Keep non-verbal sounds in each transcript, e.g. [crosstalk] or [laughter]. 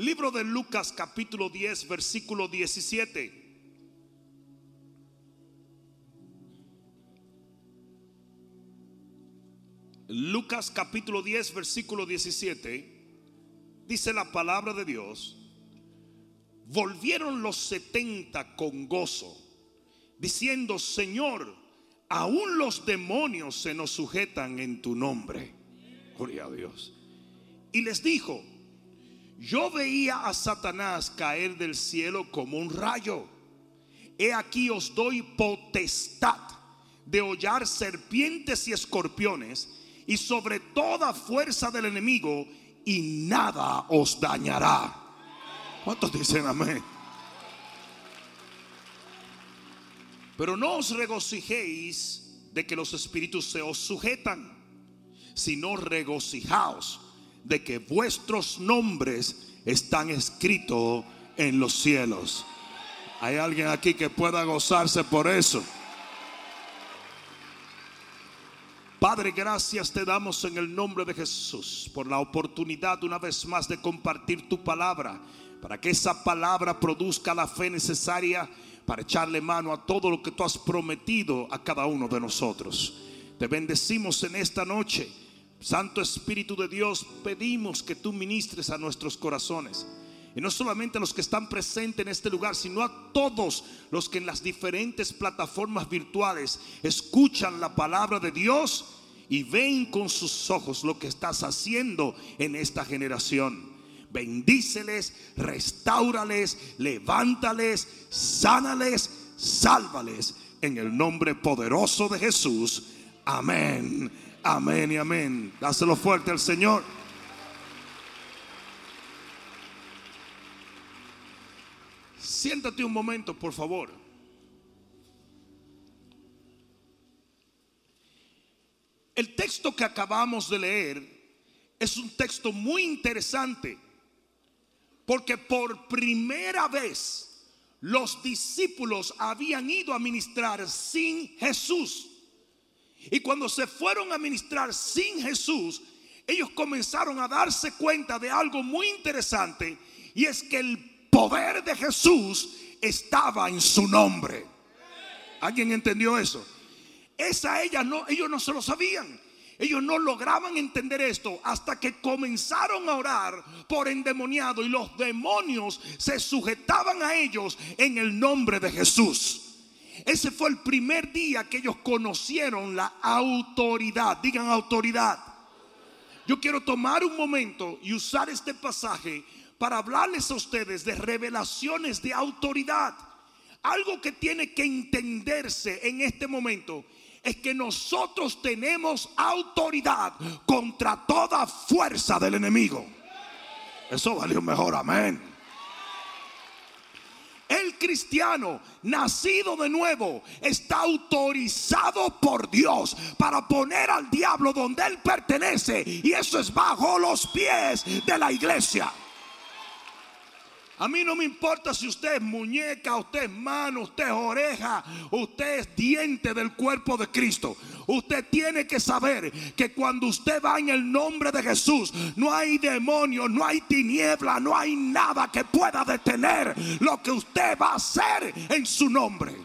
Libro de Lucas capítulo 10, versículo 17. Lucas capítulo 10, versículo 17, dice la palabra de Dios, volvieron los setenta con gozo, diciendo, Señor, aún los demonios se nos sujetan en tu nombre. Gloria a Dios. Y les dijo, yo veía a Satanás caer del cielo como un rayo. He aquí os doy potestad de hollar serpientes y escorpiones y sobre toda fuerza del enemigo y nada os dañará. ¿Cuántos dicen amén? Pero no os regocijéis de que los espíritus se os sujetan, sino regocijaos de que vuestros nombres están escritos en los cielos. ¿Hay alguien aquí que pueda gozarse por eso? Padre, gracias te damos en el nombre de Jesús por la oportunidad una vez más de compartir tu palabra, para que esa palabra produzca la fe necesaria para echarle mano a todo lo que tú has prometido a cada uno de nosotros. Te bendecimos en esta noche. Santo Espíritu de Dios, pedimos que tú ministres a nuestros corazones. Y no solamente a los que están presentes en este lugar, sino a todos los que en las diferentes plataformas virtuales escuchan la palabra de Dios y ven con sus ojos lo que estás haciendo en esta generación. Bendíceles, restaurales, levántales, sánales, sálvales en el nombre poderoso de Jesús. Amén, amén y amén. Dáselo fuerte al Señor. Siéntate un momento, por favor. El texto que acabamos de leer es un texto muy interesante porque por primera vez los discípulos habían ido a ministrar sin Jesús. Y cuando se fueron a ministrar sin Jesús, ellos comenzaron a darse cuenta de algo muy interesante y es que el poder de Jesús estaba en su nombre. ¿Alguien entendió eso? Esa ella no, ellos no se lo sabían. Ellos no lograban entender esto hasta que comenzaron a orar por endemoniado y los demonios se sujetaban a ellos en el nombre de Jesús. Ese fue el primer día que ellos conocieron la autoridad. Digan autoridad. Yo quiero tomar un momento y usar este pasaje para hablarles a ustedes de revelaciones de autoridad. Algo que tiene que entenderse en este momento es que nosotros tenemos autoridad contra toda fuerza del enemigo. Eso valió mejor, amén. El cristiano nacido de nuevo está autorizado por Dios para poner al diablo donde él pertenece y eso es bajo los pies de la iglesia. A mí no me importa si usted es muñeca, usted es mano, usted es oreja, usted es diente del cuerpo de Cristo. Usted tiene que saber que cuando usted va en el nombre de Jesús, no hay demonio, no hay tiniebla, no hay nada que pueda detener lo que usted va a hacer en su nombre.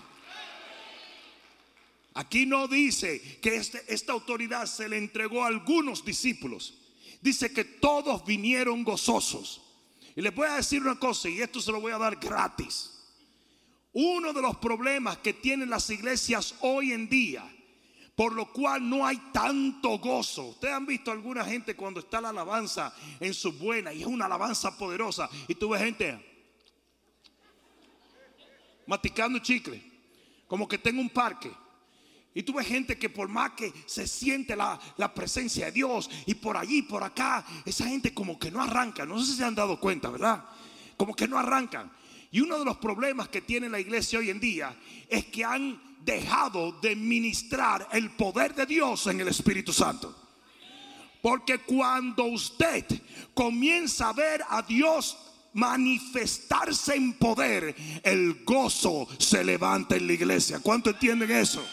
Aquí no dice que este, esta autoridad se le entregó a algunos discípulos. Dice que todos vinieron gozosos. Y les voy a decir una cosa, y esto se lo voy a dar gratis. Uno de los problemas que tienen las iglesias hoy en día, por lo cual no hay tanto gozo. Ustedes han visto alguna gente cuando está la alabanza en su buena y es una alabanza poderosa, y tú ves gente maticando chicle, como que tenga un parque. Y tú ves gente que por más que se siente la, presencia de Dios y por allí, por acá, esa gente como que no arranca. No sé si se han dado cuenta, ¿verdad? Como que no arrancan. Y uno de los problemas que tiene la iglesia hoy en día es que han dejado de ministrar el poder de Dios en el Espíritu Santo. Porque cuando usted comienza a ver a Dios manifestarse en poder, el gozo se levanta en la iglesia. ¿Cuánto entienden eso?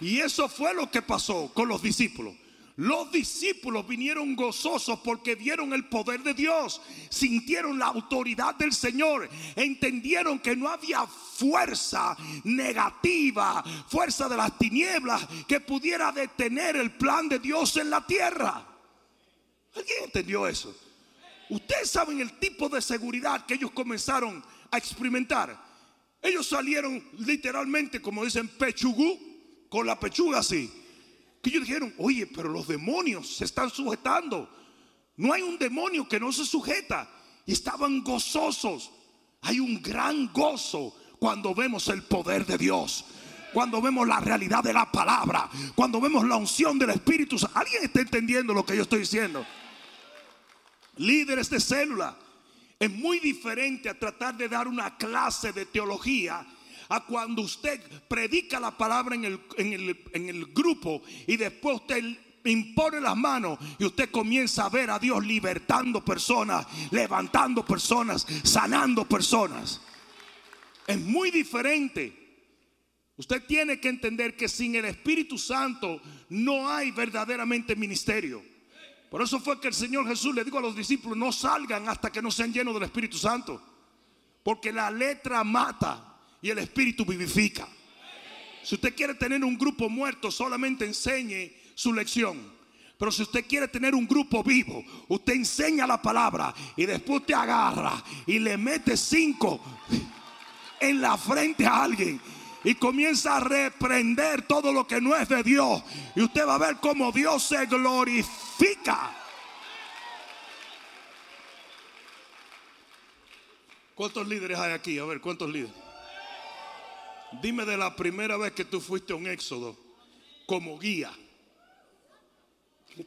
Y eso fue lo que pasó con los discípulos. Los discípulos vinieron gozosos porque vieron el poder de Dios, sintieron la autoridad del Señor, entendieron que no había fuerza negativa, fuerza de las tinieblas que pudiera detener el plan de Dios en la tierra. ¿Alguien entendió eso? Ustedes saben el tipo de seguridad que ellos comenzaron a experimentar. Ellos salieron literalmente, como dicen, pechugú, con la pechuga así que ellos dijeron, oye, pero los demonios se están sujetando. No hay un demonio que no se sujeta. Y estaban gozosos. Hay un gran gozo cuando vemos el poder de Dios. Cuando vemos la realidad de la palabra. Cuando vemos la unción del Espíritu. ¿Alguien está entendiendo lo que yo estoy diciendo? Líderes de célula. Es muy diferente a tratar de dar una clase de teología a cuando usted predica la palabra en el, en el, grupo y después usted impone las manos y usted comienza a ver a Dios libertando personas, levantando personas, sanando personas. Es muy diferente. Usted tiene que entender que sin el Espíritu Santo no hay verdaderamente ministerio. Por eso fue que el Señor Jesús le dijo a los discípulos, no salgan hasta que no sean llenos del Espíritu Santo. Porque la letra mata, y el Espíritu vivifica. Si usted quiere tener un grupo muerto, solamente enseñe su lección. Pero si usted quiere tener un grupo vivo, usted enseña la palabra y después te agarra y le mete cinco en la frente a alguien y comienza a reprender todo lo que no es de Dios. Y usted va a ver cómo Dios se glorifica. ¿Cuántos líderes hay aquí? A ver, ¿cuántos líderes? Dime de la primera vez que tú fuiste a un éxodo como guía.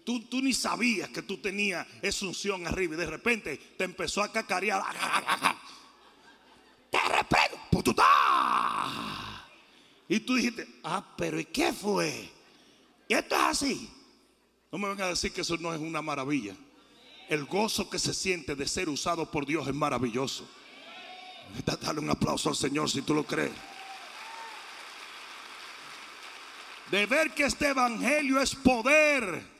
Tú, tú ni sabías que tú tenías esa unción arriba y de repente te empezó a cacarear. Te reprendo. Y tú dijiste, ah, pero ¿y qué fue? Y esto es así. No me vengan a decir que eso no es una maravilla. El gozo que se siente de ser usado por Dios es maravilloso. Dale un aplauso al Señor si tú lo crees. De ver que este evangelio es poder.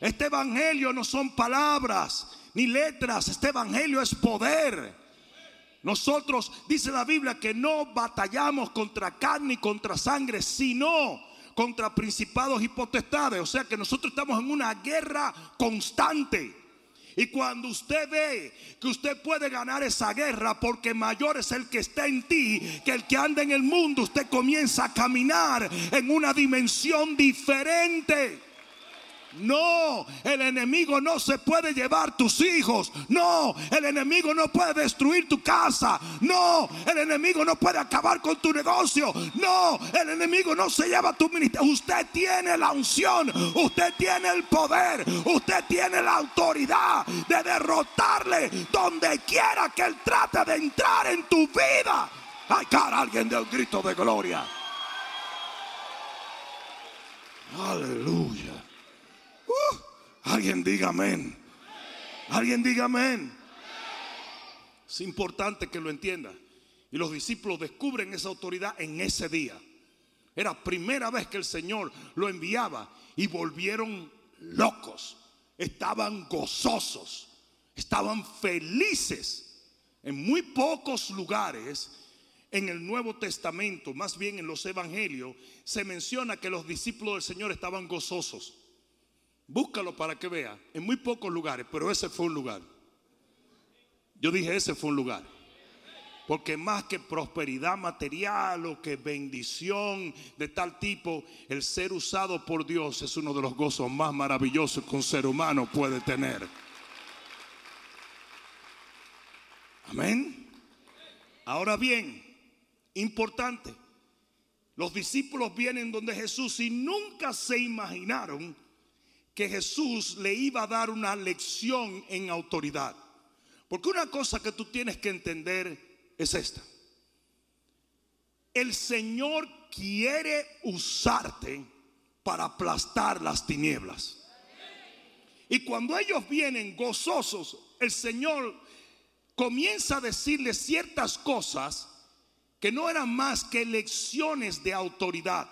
Este evangelio no son palabras ni letras, este evangelio es poder. Nosotros, dice la Biblia, que no batallamos contra carne y contra sangre, sino contra principados y potestades. O sea que nosotros estamos en una guerra constante. Y cuando usted ve que usted puede ganar esa guerra porque mayor es el que está en ti que el que anda en el mundo, usted comienza a caminar en una dimensión diferente. No, el enemigo no se puede llevar tus hijos. No, el enemigo no puede destruir tu casa. No, el enemigo no puede acabar con tu negocio. No, el enemigo no se lleva tu ministerio. Usted tiene la unción, usted tiene el poder, usted tiene la autoridad de derrotarle donde quiera que él trate de entrar en tu vida. Ay, cara, alguien del grito de gloria. Aleluya. Uh, alguien diga amén. Alguien diga amén. Es importante que lo entienda. Y los discípulos descubren esa autoridad en ese día. Era primera vez que el Señor lo enviaba y volvieron locos. Estaban gozosos. Estaban felices. En muy pocos lugares en el Nuevo Testamento, más bien en los Evangelios, se menciona que los discípulos del Señor estaban gozosos. Búscalo para que vea. En muy pocos lugares, pero ese fue un lugar. Yo dije, ese fue un lugar. Porque más que prosperidad material o que bendición de tal tipo, el ser usado por Dios es uno de los gozos más maravillosos que un ser humano puede tener. Amén. Ahora bien, importante, los discípulos vienen donde Jesús y nunca se imaginaron que Jesús le iba a dar una lección en autoridad. Porque una cosa que tú tienes que entender es esta. El Señor quiere usarte para aplastar las tinieblas. Y cuando ellos vienen gozosos, el Señor comienza a decirles ciertas cosas que no eran más que lecciones de autoridad.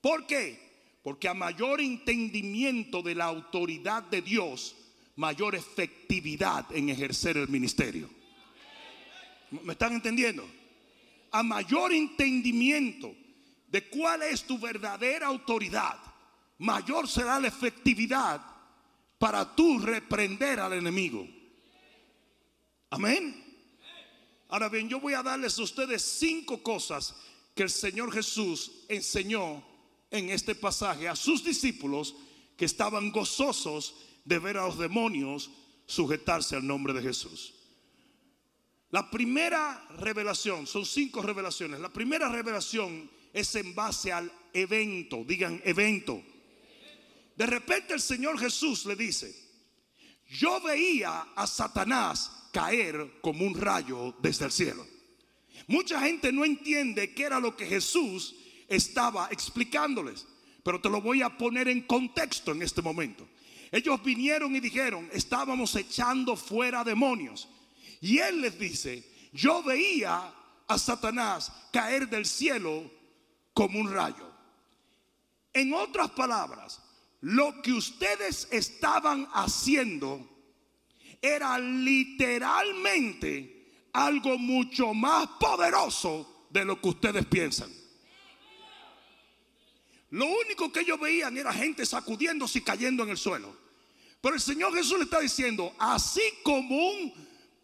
¿Por qué? Porque a mayor entendimiento de la autoridad de Dios, mayor efectividad en ejercer el ministerio. ¿Me están entendiendo? A mayor entendimiento de cuál es tu verdadera autoridad, mayor será la efectividad para tú reprender al enemigo. Amén. Ahora bien, yo voy a darles a ustedes cinco cosas que el Señor Jesús enseñó en este pasaje a sus discípulos que estaban gozosos de ver a los demonios sujetarse al nombre de Jesús. La primera revelación, son cinco revelaciones. La primera revelación es en base al evento, digan evento. De repente el Señor Jesús le dice, yo veía a Satanás caer como un rayo desde el cielo. Mucha gente no entiende qué era lo que Jesús estaba explicándoles, pero te lo voy a poner en contexto en este momento. Ellos vinieron y dijeron, estábamos echando fuera demonios. Y él les dice, yo veía a Satanás caer del cielo como un rayo. En otras palabras, lo que ustedes estaban haciendo era literalmente algo mucho más poderoso de lo que ustedes piensan. Lo único que ellos veían era gente sacudiéndose y cayendo en el suelo. Pero el Señor Jesús le está diciendo, así como un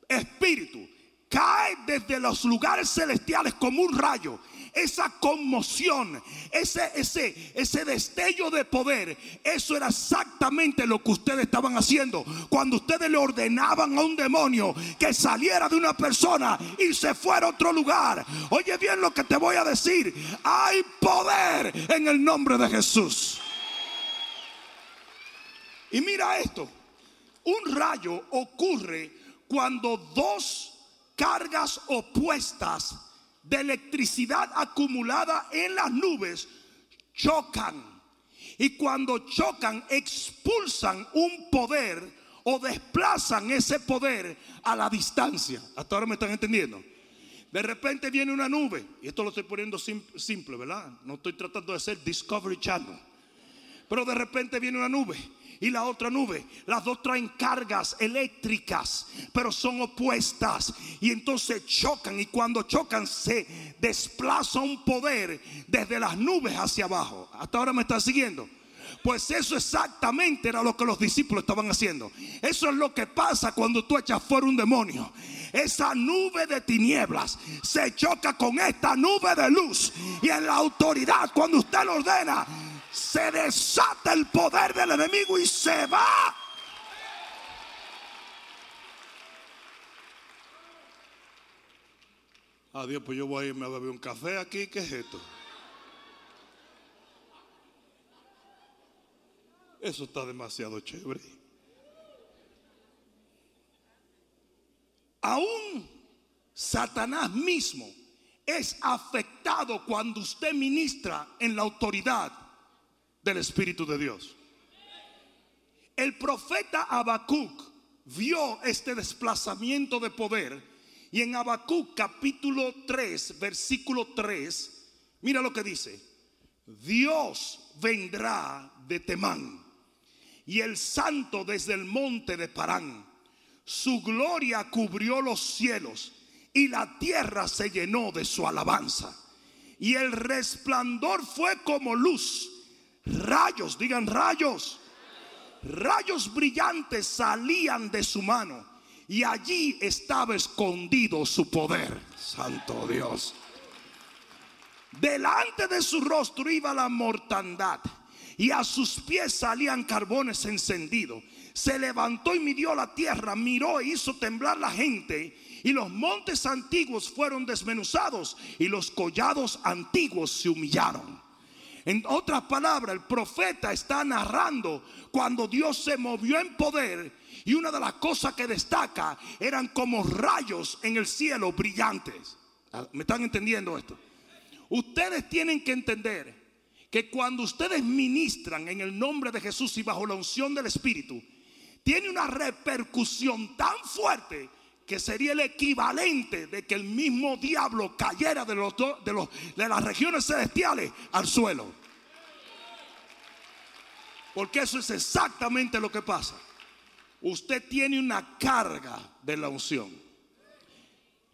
espíritu cae desde los lugares celestiales como un rayo esa conmoción, ese, ese, ese destello de poder, eso era exactamente lo que ustedes estaban haciendo cuando ustedes le ordenaban a un demonio que saliera de una persona y se fuera a otro lugar. Oye bien lo que te voy a decir, hay poder en el nombre de Jesús. Y mira esto, un rayo ocurre cuando dos cargas opuestas de electricidad acumulada en las nubes chocan. Y cuando chocan, expulsan un poder o desplazan ese poder a la distancia. Hasta ahora me están entendiendo. De repente viene una nube, y esto lo estoy poniendo simple, ¿verdad? No estoy tratando de hacer Discovery Channel. Pero de repente viene una nube y la otra nube. Las dos traen cargas eléctricas, pero son opuestas. Y entonces chocan y cuando chocan se desplaza un poder desde las nubes hacia abajo. Hasta ahora me están siguiendo. Pues eso exactamente era lo que los discípulos estaban haciendo. Eso es lo que pasa cuando tú echas fuera un demonio. Esa nube de tinieblas se choca con esta nube de luz. Y en la autoridad, cuando usted lo ordena, se desata el poder del enemigo y se va. Adiós, pues yo voy a irme a beber un café aquí. ¿Qué es esto? Eso está demasiado chévere. Aún Satanás mismo es afectado cuando usted ministra en la autoridad del Espíritu de Dios. El profeta Habacuc vio este desplazamiento de poder y en Habacuc capítulo 3, versículo 3, mira lo que dice. Dios vendrá de Temán y el santo desde el monte de Parán. Su gloria cubrió los cielos y la tierra se llenó de su alabanza. Y el resplandor fue como luz Rayos, digan rayos. Rayos brillantes salían de su mano y allí estaba escondido su poder. Santo Dios. Delante de su rostro iba la mortandad y a sus pies salían carbones encendidos. Se levantó y midió la tierra, miró e hizo temblar la gente. Y los montes antiguos fueron desmenuzados y los collados antiguos se humillaron. En otras palabras, el profeta está narrando cuando Dios se movió en poder y una de las cosas que destaca eran como rayos en el cielo brillantes. Ah, ¿Me están entendiendo esto? Ustedes tienen que entender que cuando ustedes ministran en el nombre de Jesús y bajo la unción del Espíritu, tiene una repercusión tan fuerte que sería el equivalente de que el mismo diablo cayera de, los, de, los, de las regiones celestiales al suelo. Porque eso es exactamente lo que pasa. Usted tiene una carga de la unción.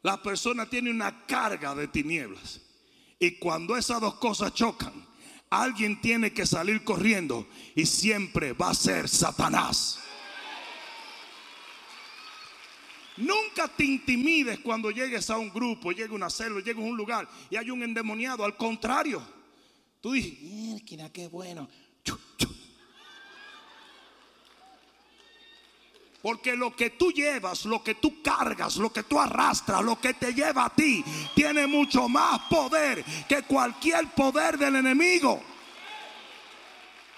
La persona tiene una carga de tinieblas. Y cuando esas dos cosas chocan, alguien tiene que salir corriendo y siempre va a ser Satanás. Nunca te intimides cuando llegues a un grupo, llegue una célula, llegues a un lugar y hay un endemoniado. Al contrario, tú dices, qué bueno. Porque lo que tú llevas, lo que tú cargas, lo que tú arrastras, lo que te lleva a ti, tiene mucho más poder que cualquier poder del enemigo.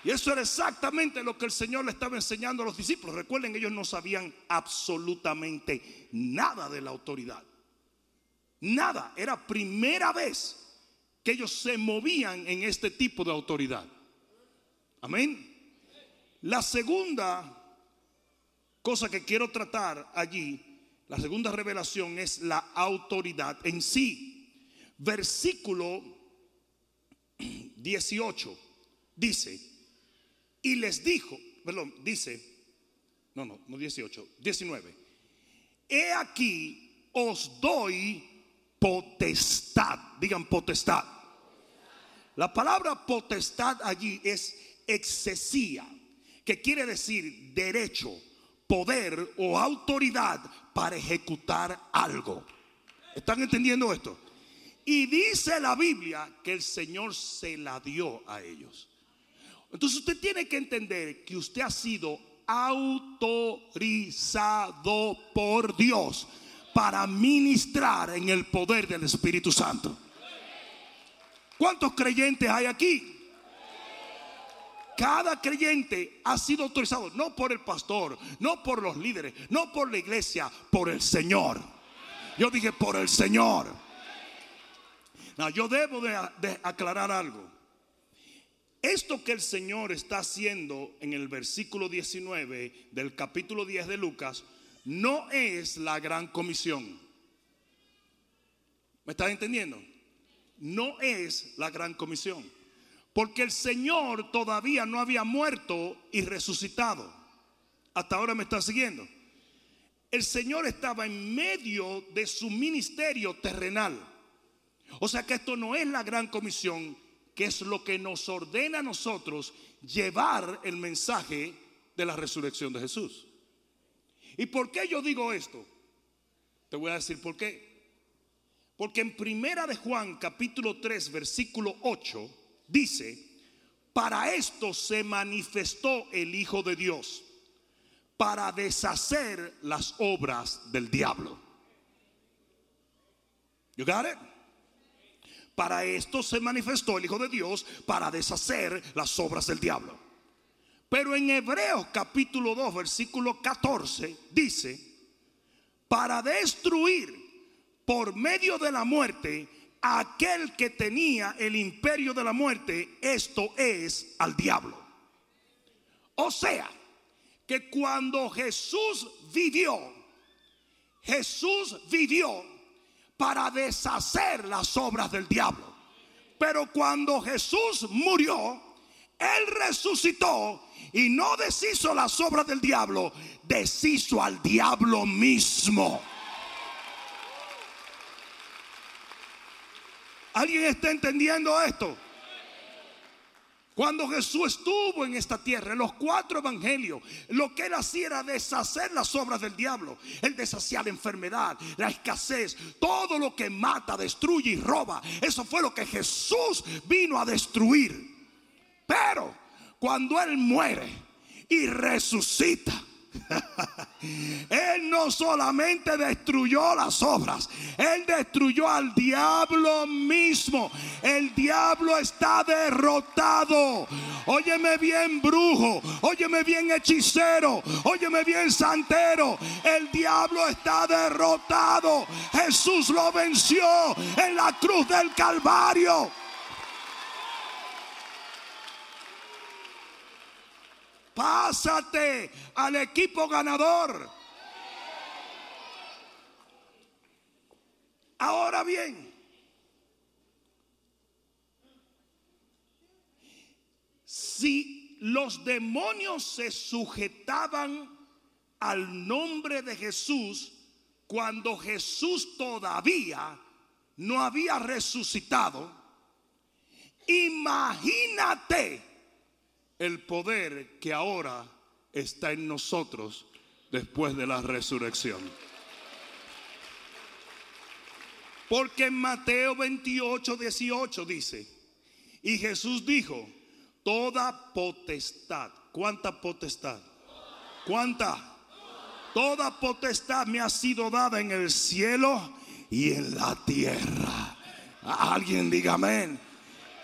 Y eso era exactamente lo que el Señor le estaba enseñando a los discípulos. Recuerden, ellos no sabían absolutamente nada de la autoridad. Nada. Era primera vez que ellos se movían en este tipo de autoridad. Amén. La segunda cosa que quiero tratar allí, la segunda revelación es la autoridad en sí. Versículo 18 dice, y les dijo, perdón, dice, no, no, no 18, 19. He aquí os doy potestad, digan potestad. La palabra potestad allí es excesía, que quiere decir derecho, poder o autoridad para ejecutar algo. ¿Están entendiendo esto? Y dice la Biblia que el Señor se la dio a ellos. Entonces usted tiene que entender que usted ha sido autorizado por Dios para ministrar en el poder del Espíritu Santo. ¿Cuántos creyentes hay aquí? Cada creyente ha sido autorizado, no por el pastor, no por los líderes, no por la iglesia, por el Señor. Yo dije por el Señor. Yo debo de, de aclarar algo. Esto que el Señor está haciendo en el versículo 19 del capítulo 10 de Lucas no es la gran comisión. ¿Me estás entendiendo? No es la gran comisión. Porque el Señor todavía no había muerto y resucitado. Hasta ahora me está siguiendo. El Señor estaba en medio de su ministerio terrenal. O sea que esto no es la gran comisión, que es lo que nos ordena a nosotros llevar el mensaje de la resurrección de Jesús. ¿Y por qué yo digo esto? Te voy a decir por qué. Porque en Primera de Juan capítulo 3 versículo 8 dice, para esto se manifestó el Hijo de Dios, para deshacer las obras del diablo. You got it? Para esto se manifestó el Hijo de Dios para deshacer las obras del diablo. Pero en Hebreos capítulo 2, versículo 14 dice, para destruir por medio de la muerte aquel que tenía el imperio de la muerte, esto es al diablo. O sea, que cuando Jesús vivió, Jesús vivió para deshacer las obras del diablo. Pero cuando Jesús murió, Él resucitó y no deshizo las obras del diablo, deshizo al diablo mismo. ¿Alguien está entendiendo esto? Cuando Jesús estuvo en esta tierra, en los cuatro evangelios, lo que él hacía era deshacer las obras del diablo. Él deshacía la enfermedad, la escasez, todo lo que mata, destruye y roba. Eso fue lo que Jesús vino a destruir. Pero cuando él muere y resucita, [laughs] Él no solamente destruyó las obras, Él destruyó al diablo mismo. El diablo está derrotado. Óyeme bien brujo, óyeme bien hechicero, óyeme bien santero. El diablo está derrotado. Jesús lo venció en la cruz del Calvario. Pásate al equipo ganador. Ahora bien, si los demonios se sujetaban al nombre de Jesús cuando Jesús todavía no había resucitado, imagínate el poder que ahora está en nosotros después de la resurrección. Porque en Mateo 28, 18 dice, y Jesús dijo, toda potestad, ¿cuánta potestad? ¿Cuánta? Toda potestad me ha sido dada en el cielo y en la tierra. Alguien diga amén.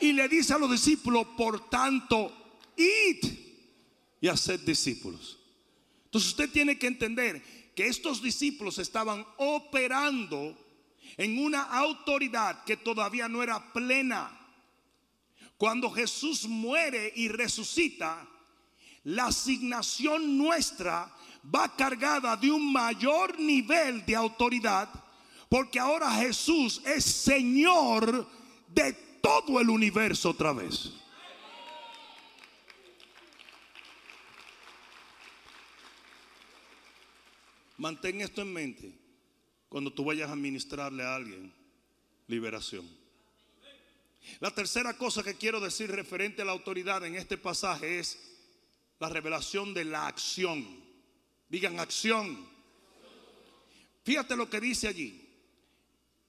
Y le dice a los discípulos, por tanto, id y haced discípulos. Entonces usted tiene que entender que estos discípulos estaban operando en una autoridad que todavía no era plena. Cuando Jesús muere y resucita, la asignación nuestra va cargada de un mayor nivel de autoridad, porque ahora Jesús es Señor de todo el universo otra vez. Mantén esto en mente cuando tú vayas a administrarle a alguien liberación. La tercera cosa que quiero decir referente a la autoridad en este pasaje es la revelación de la acción. Digan acción. Fíjate lo que dice allí.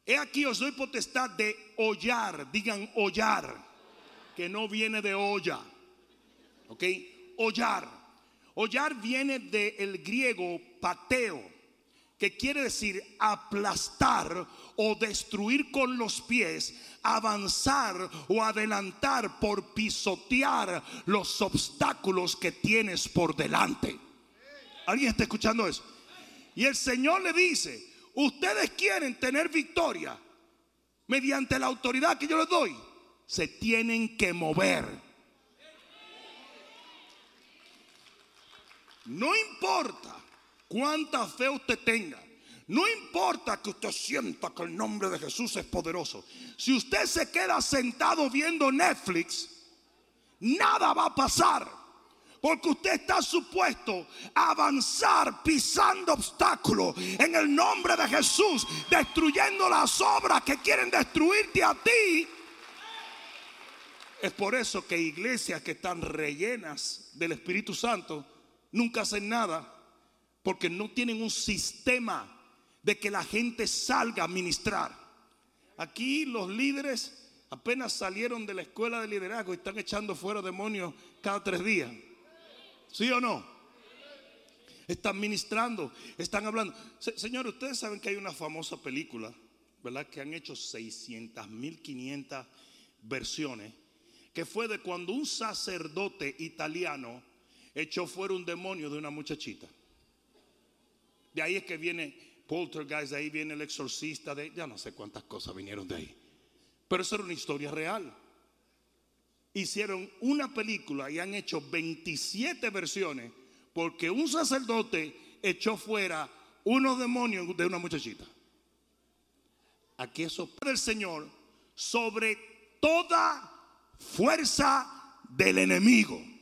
He aquí os doy potestad de hollar. Digan hollar. Que no viene de olla. ¿Ok? Hollar. Hollar viene del griego pateo que quiere decir aplastar o destruir con los pies, avanzar o adelantar por pisotear los obstáculos que tienes por delante. ¿Alguien está escuchando eso? Y el Señor le dice, ustedes quieren tener victoria mediante la autoridad que yo les doy, se tienen que mover. No importa cuánta fe usted tenga. No importa que usted sienta que el nombre de Jesús es poderoso. Si usted se queda sentado viendo Netflix, nada va a pasar. Porque usted está supuesto a avanzar pisando obstáculos en el nombre de Jesús, destruyendo las obras que quieren destruirte a ti. Es por eso que iglesias que están rellenas del Espíritu Santo nunca hacen nada porque no tienen un sistema de que la gente salga a ministrar. Aquí los líderes apenas salieron de la escuela de liderazgo y están echando fuera demonios cada tres días. ¿Sí o no? Están ministrando, están hablando. Señor, ustedes saben que hay una famosa película, ¿verdad? Que han hecho 600 mil 500 versiones, que fue de cuando un sacerdote italiano echó fuera un demonio de una muchachita. De ahí es que viene Poltergeist, de ahí viene el exorcista, de ya no sé cuántas cosas vinieron de ahí. Pero eso era una historia real. Hicieron una película y han hecho 27 versiones porque un sacerdote echó fuera unos demonios de una muchachita. Aquí eso del Señor sobre toda fuerza del enemigo.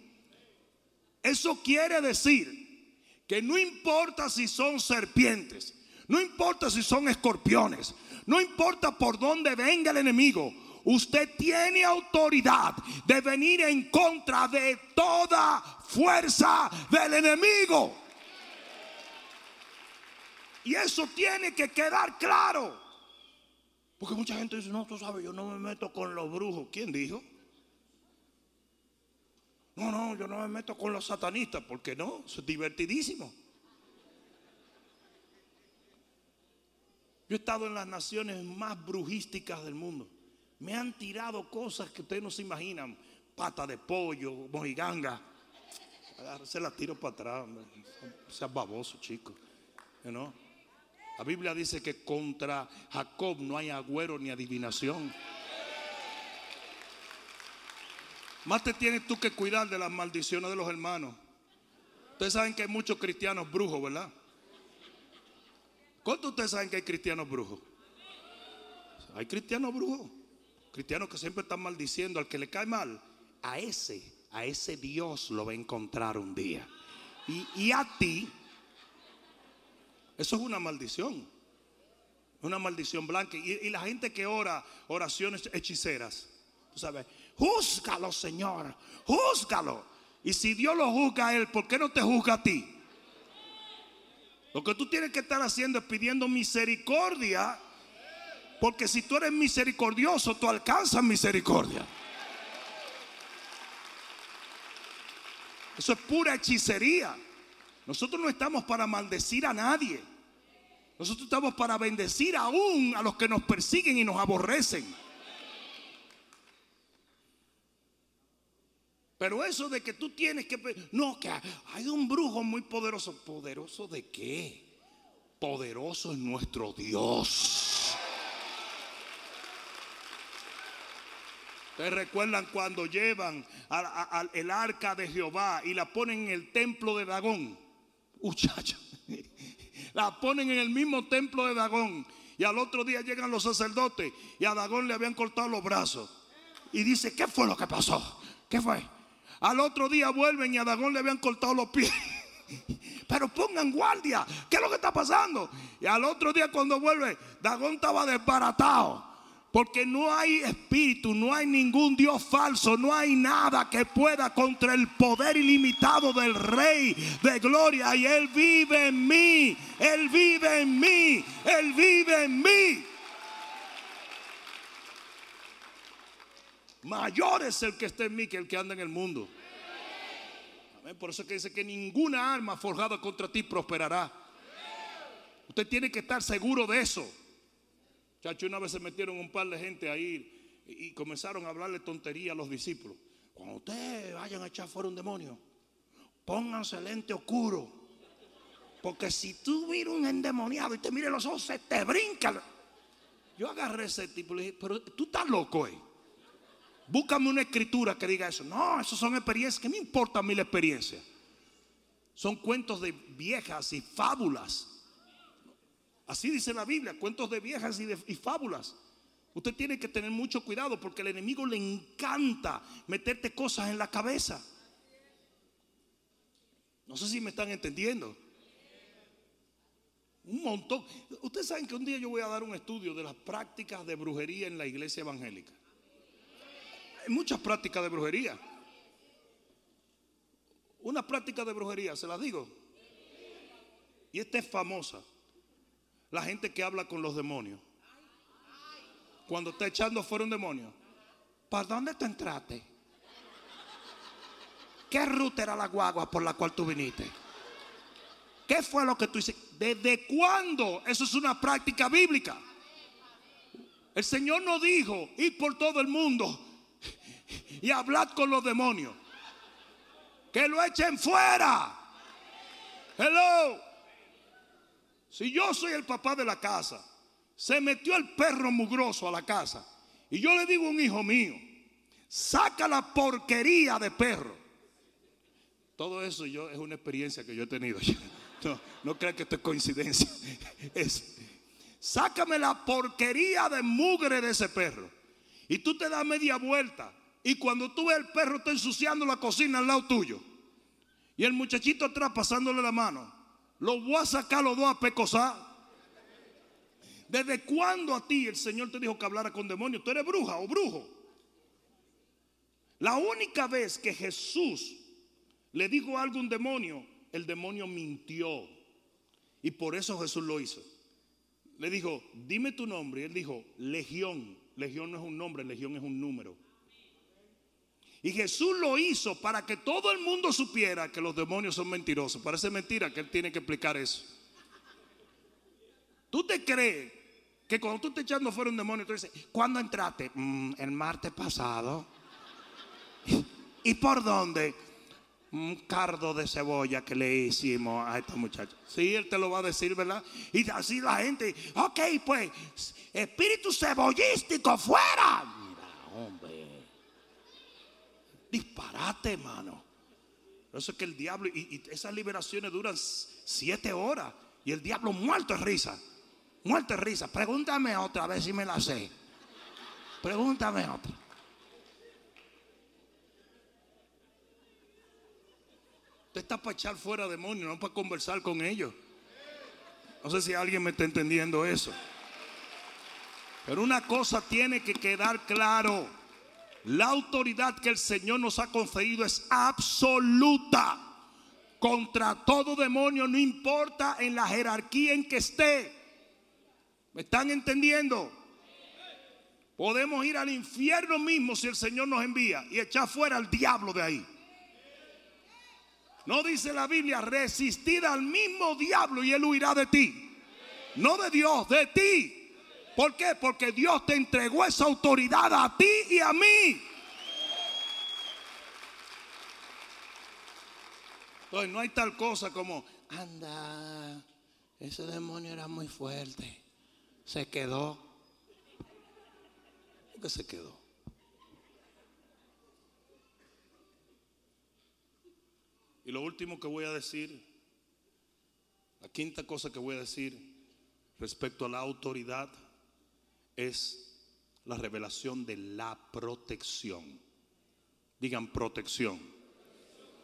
Eso quiere decir que no importa si son serpientes, no importa si son escorpiones, no importa por dónde venga el enemigo, usted tiene autoridad de venir en contra de toda fuerza del enemigo. Y eso tiene que quedar claro. Porque mucha gente dice, no, tú sabes, yo no me meto con los brujos. ¿Quién dijo? No, no, yo no me meto con los satanistas, porque no, es divertidísimo. Yo he estado en las naciones más brujísticas del mundo. Me han tirado cosas que ustedes no se imaginan. Pata de pollo, mojiganga. Se las tiro para atrás. Sea baboso, chico. La Biblia dice que contra Jacob no hay agüero ni adivinación. Más te tienes tú que cuidar de las maldiciones de los hermanos. Ustedes saben que hay muchos cristianos brujos, ¿verdad? ¿Cuántos de ustedes saben que hay cristianos brujos? Hay cristianos brujos. Cristianos que siempre están maldiciendo al que le cae mal. A ese a ese Dios lo va a encontrar un día. Y, y a ti, eso es una maldición. Una maldición blanca. Y, y la gente que ora oraciones hechiceras, tú sabes, júzgalo, Señor, júzgalo. Y si Dios lo juzga a él, ¿por qué no te juzga a ti? Lo que tú tienes que estar haciendo es pidiendo misericordia. Porque si tú eres misericordioso, tú alcanzas misericordia. Eso es pura hechicería. Nosotros no estamos para maldecir a nadie. Nosotros estamos para bendecir aún a los que nos persiguen y nos aborrecen. Pero eso de que tú tienes que... No, que hay un brujo muy poderoso. ¿Poderoso de qué? Poderoso es nuestro Dios. ¿Ustedes recuerdan cuando llevan el arca de Jehová y la ponen en el templo de Dagón? Muchacha, [laughs] la ponen en el mismo templo de Dagón. Y al otro día llegan los sacerdotes y a Dagón le habían cortado los brazos. Y dice, ¿qué fue lo que pasó? ¿Qué fue? Al otro día vuelven y a Dagón le habían cortado los pies. [laughs] Pero pongan guardia. ¿Qué es lo que está pasando? Y al otro día cuando vuelve, Dagón estaba desbaratado. Porque no hay espíritu, no hay ningún Dios falso, no hay nada que pueda contra el poder ilimitado del Rey de Gloria. Y Él vive en mí, Él vive en mí, Él vive en mí. Mayor es el que está en mí que el que anda en el mundo. Por eso es que dice que ninguna arma forjada contra ti prosperará. Usted tiene que estar seguro de eso. Chacho, una vez se metieron un par de gente ahí y comenzaron a hablarle tontería a los discípulos. Cuando ustedes vayan a echar fuera un demonio, pónganse lente oscuro. Porque si tú miras un endemoniado y te mire los ojos, se te brinca. Yo agarré ese tipo y le dije, pero tú estás loco, eh. Búscame una escritura que diga eso. No, eso son experiencias. ¿Qué me importa a mí la experiencia? Son cuentos de viejas y fábulas. Así dice la Biblia, cuentos de viejas y, de, y fábulas. Usted tiene que tener mucho cuidado porque al enemigo le encanta meterte cosas en la cabeza. No sé si me están entendiendo. Un montón. Ustedes saben que un día yo voy a dar un estudio de las prácticas de brujería en la iglesia evangélica. Hay muchas prácticas de brujería. Una práctica de brujería, se las digo. Y esta es famosa. La gente que habla con los demonios. Cuando está echando fuera un demonio. ¿Para dónde te entraste? ¿Qué ruta era la guagua por la cual tú viniste? ¿Qué fue lo que tú hiciste? ¿Desde cuándo? Eso es una práctica bíblica. El Señor no dijo ir por todo el mundo y hablad con los demonios. Que lo echen fuera. Hello. Si yo soy el papá de la casa, se metió el perro mugroso a la casa y yo le digo a un hijo mío, saca la porquería de perro. Todo eso yo es una experiencia que yo he tenido. [laughs] No, no que esto es coincidencia. [laughs] Es, sácame la porquería de mugre de ese perro. Y tú te das media vuelta. Y cuando tú ves el perro está ensuciando la cocina al lado tuyo. Y el muchachito atrás pasándole la mano. Lo voy a sacar los dos a pecosar. ¿Desde cuándo a ti el Señor te dijo que hablara con demonios? ¿Tú eres bruja o brujo? La única vez que Jesús le dijo algo a un demonio, el demonio mintió. Y por eso Jesús lo hizo. Le dijo, dime tu nombre. Y él dijo, Legión. Legión no es un nombre, Legión es un número. Y Jesús lo hizo para que todo el mundo supiera que los demonios son mentirosos. Parece mentira que Él tiene que explicar eso. ¿Tú te crees que cuando tú estás echando fuera un demonio, tú dices, ¿cuándo entraste? Mm, el martes pasado. ¿Y por dónde? Un cardo de cebolla que le hicimos a esta muchacha. Sí, él te lo va a decir, ¿verdad? Y así la gente, ok, pues, espíritu cebollístico fuera. Mira, hombre disparate, hermano. Por eso es que el diablo, y, esas liberaciones duran siete horas. Y el diablo muerto de risa. Muerto de risa. Pregúntame otra vez si me la sé. Pregúntame otra. Usted está para echar fuera demonios, no para conversar con ellos. No sé si alguien me está entendiendo eso. Pero una cosa tiene que quedar claro. La autoridad que el Señor nos ha concedido es absoluta. Contra todo demonio, no importa en la jerarquía en que esté. ¿Me están entendiendo? Podemos ir al infierno mismo si el Señor nos envía y echar fuera al diablo de ahí. No dice la Biblia, resistir al mismo diablo y él huirá de ti. No de Dios, de ti. ¿Por qué? Porque Dios te entregó esa autoridad a ti y a mí. Entonces no hay tal cosa como, anda, ese demonio era muy fuerte. Se quedó. ¿Por qué se quedó? Y lo último que voy a decir, la quinta cosa que voy a decir respecto a la autoridad es la revelación de la protección. Digan protección.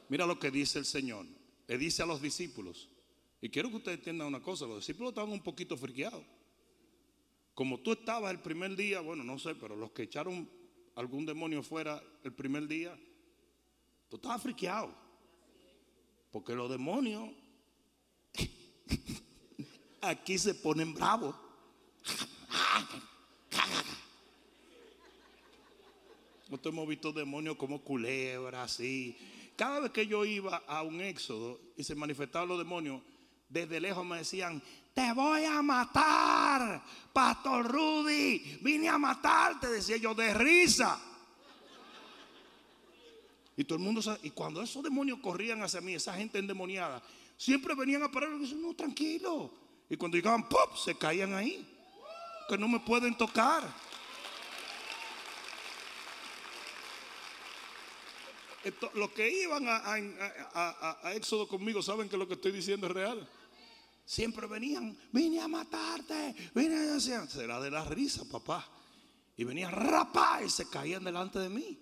Mira lo que dice el Señor. Le dice a los discípulos. Y quiero que ustedes entiendan una cosa. Los discípulos estaban un poquito friqueados. Como tú estabas el primer día, bueno, no sé, pero los que echaron algún demonio fuera el primer día, tú estabas friqueado. Porque los demonios [laughs] aquí se ponen bravos. Nosotros hemos visto demonios como culebras, así. Cada vez que yo iba a un éxodo y se manifestaban los demonios, desde lejos me decían, te voy a matar, Pastor Rudy, vine a matarte, decía yo, de risa. Y todo el mundo y cuando esos demonios corrían hacia mí, esa gente endemoniada, siempre venían a parar y decían, no, tranquilo. Y cuando llegaban, ¡pop! se caían ahí. Que no me pueden tocar. Los que iban a, Éxodo conmigo saben que lo que estoy diciendo es real. Siempre venían, vine a matarte, vine a decir, será de la risa, papá. Y venían rapaz y se caían delante de mí.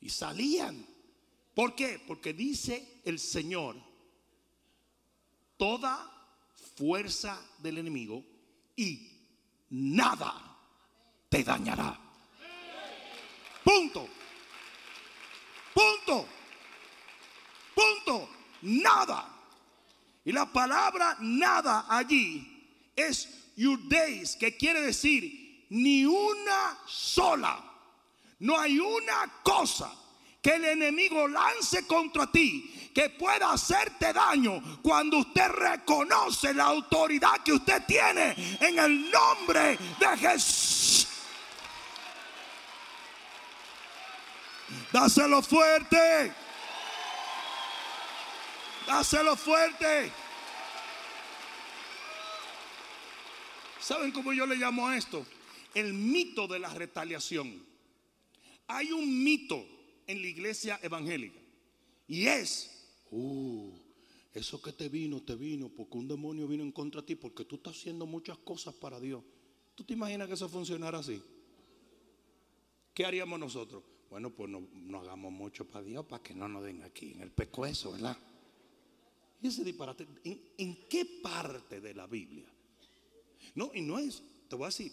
Y salían. ¿Por qué? Porque dice el Señor, toda fuerza del enemigo y nada te dañará. Punto. Punto. Punto. Nada. Y la palabra nada allí es your days, que quiere decir ni una sola. No hay una cosa que el enemigo lance contra ti que pueda hacerte daño cuando usted reconoce la autoridad que usted tiene en el nombre de Jesús. Dáselo fuerte. Dáselo fuerte. ¿Saben cómo yo le llamo a esto? El mito de la retaliación. Hay un mito en la iglesia evangélica y es, uh, eso que te vino, te vino porque un demonio vino en contra de ti porque tú estás haciendo muchas cosas para Dios. ¿Tú te imaginas que eso funcionara así? ¿Qué haríamos nosotros? Bueno, pues no, hagamos mucho para Dios para que no nos den aquí en el pecueso, ¿verdad? Y ese disparate, ¿en, qué parte de la Biblia? No, y no es, te voy a decir,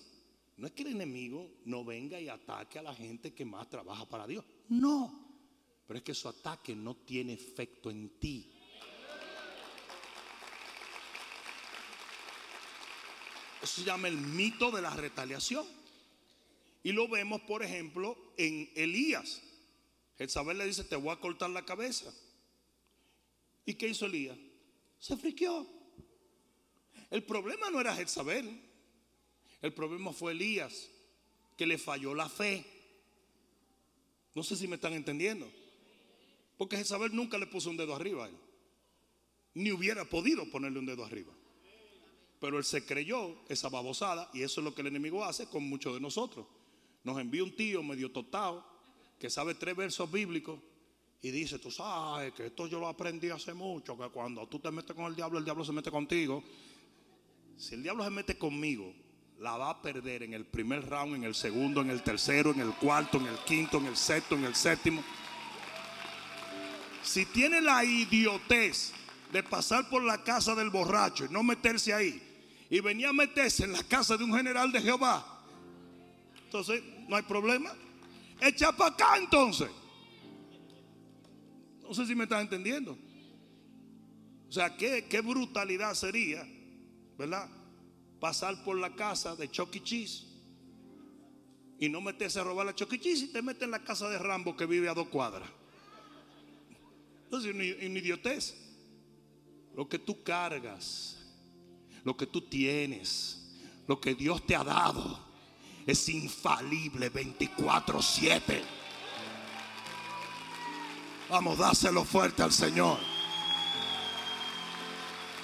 no es que el enemigo no venga y ataque a la gente que más trabaja para Dios. No, pero es que su ataque no tiene efecto en ti. Eso se llama el mito de la retaliación. Y lo vemos, por ejemplo, en Elías. Jezabel le dice, te voy a cortar la cabeza. ¿Y qué hizo Elías? Se friqueó. El problema no era Jezabel. El problema fue Elías, que le falló la fe. No sé si me están entendiendo. Porque Jezabel nunca le puso un dedo arriba a él. Ni hubiera podido ponerle un dedo arriba. Pero él se creyó esa babosada y eso es lo que el enemigo hace con muchos de nosotros nos envía un tío medio totado que sabe tres versos bíblicos y dice, tú sabes que esto yo lo aprendí hace mucho, que cuando tú te metes con el diablo, el diablo se mete contigo. Si el diablo se mete conmigo, la va a perder en el primer round, en el segundo, en el tercero, en el cuarto, en el quinto, en el sexto, en el séptimo. si tiene la idiotez de pasar por la casa del borracho y no meterse ahí, y venía a meterse en la casa de un general de Jehová, entonces no hay problema. Echa para acá entonces. No sé si me están entendiendo. O sea, qué, qué brutalidad sería, ¿verdad? Pasar por la casa de Chucky Cheese y no meterse a robar la Chucky Cheese y te metes en la casa de Rambo que vive a dos cuadras. Entonces, una, una idiotez. Lo que tú cargas, lo que tú tienes, lo que Dios te ha dado, es infalible 24-7. Vamos, dáselo fuerte al Señor.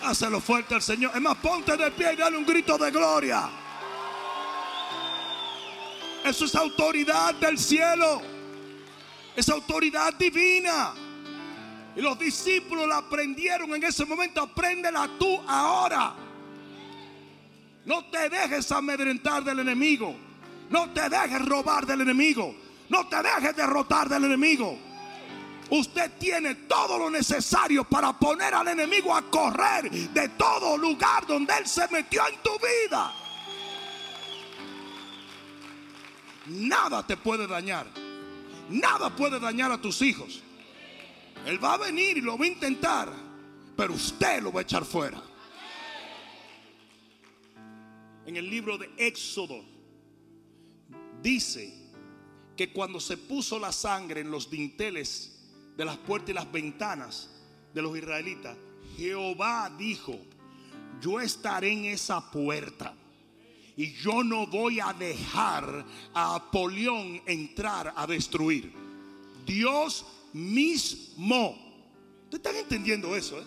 Dáselo fuerte al Señor. Es más, ponte de pie y dale un grito de gloria. Eso es autoridad del cielo. Es autoridad divina. Y los discípulos la aprendieron en ese momento. Apréndela tú ahora. No te dejes amedrentar del enemigo. No te dejes robar del enemigo. No te dejes derrotar del enemigo. Usted tiene todo lo necesario para poner al enemigo a correr de todo lugar donde él se metió en tu vida. Nada te puede dañar. Nada puede dañar a tus hijos. Él va a venir y lo va a intentar, pero usted lo va a echar fuera. En el libro de Éxodo dice que cuando se puso la sangre en los dinteles de las puertas y las ventanas de los israelitas, Jehová dijo, yo estaré en esa puerta y yo no voy a dejar a Apolión entrar a destruir. Dios mismo. ¿Ustedes están entendiendo eso? Eh?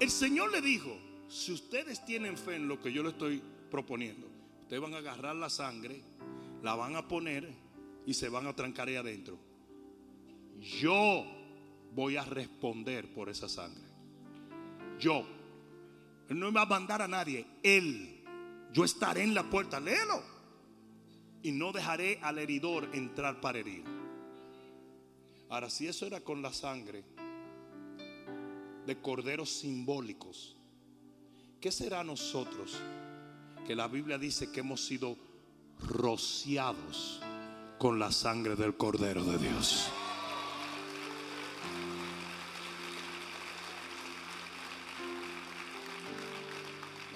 El Señor le dijo, si ustedes tienen fe en lo que yo le estoy proponiendo, ustedes van a agarrar la sangre, la van a poner y se van a trancar ahí adentro. Yo voy a responder por esa sangre. Yo. Él no me va a mandar a nadie. Él. Yo estaré en la puerta. Léelo. Y no dejaré al heridor entrar para herir. Ahora, si eso era con la sangre de corderos simbólicos, ¿qué será nosotros? Que la Biblia dice que hemos sido rociados con la sangre del cordero de Dios.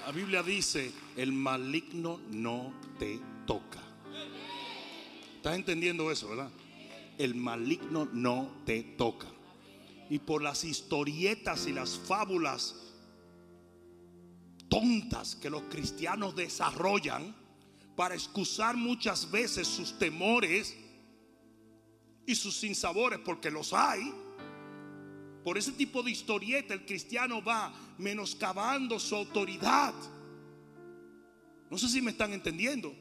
La Biblia dice, el maligno no te toca. ¿Estás entendiendo eso, verdad? El maligno no te toca. Y por las historietas y las fábulas tontas que los cristianos desarrollan para excusar muchas veces sus temores y sus sinsabores, porque los hay. Por ese tipo de historieta el cristiano va menoscabando su autoridad. No sé si me están entendiendo.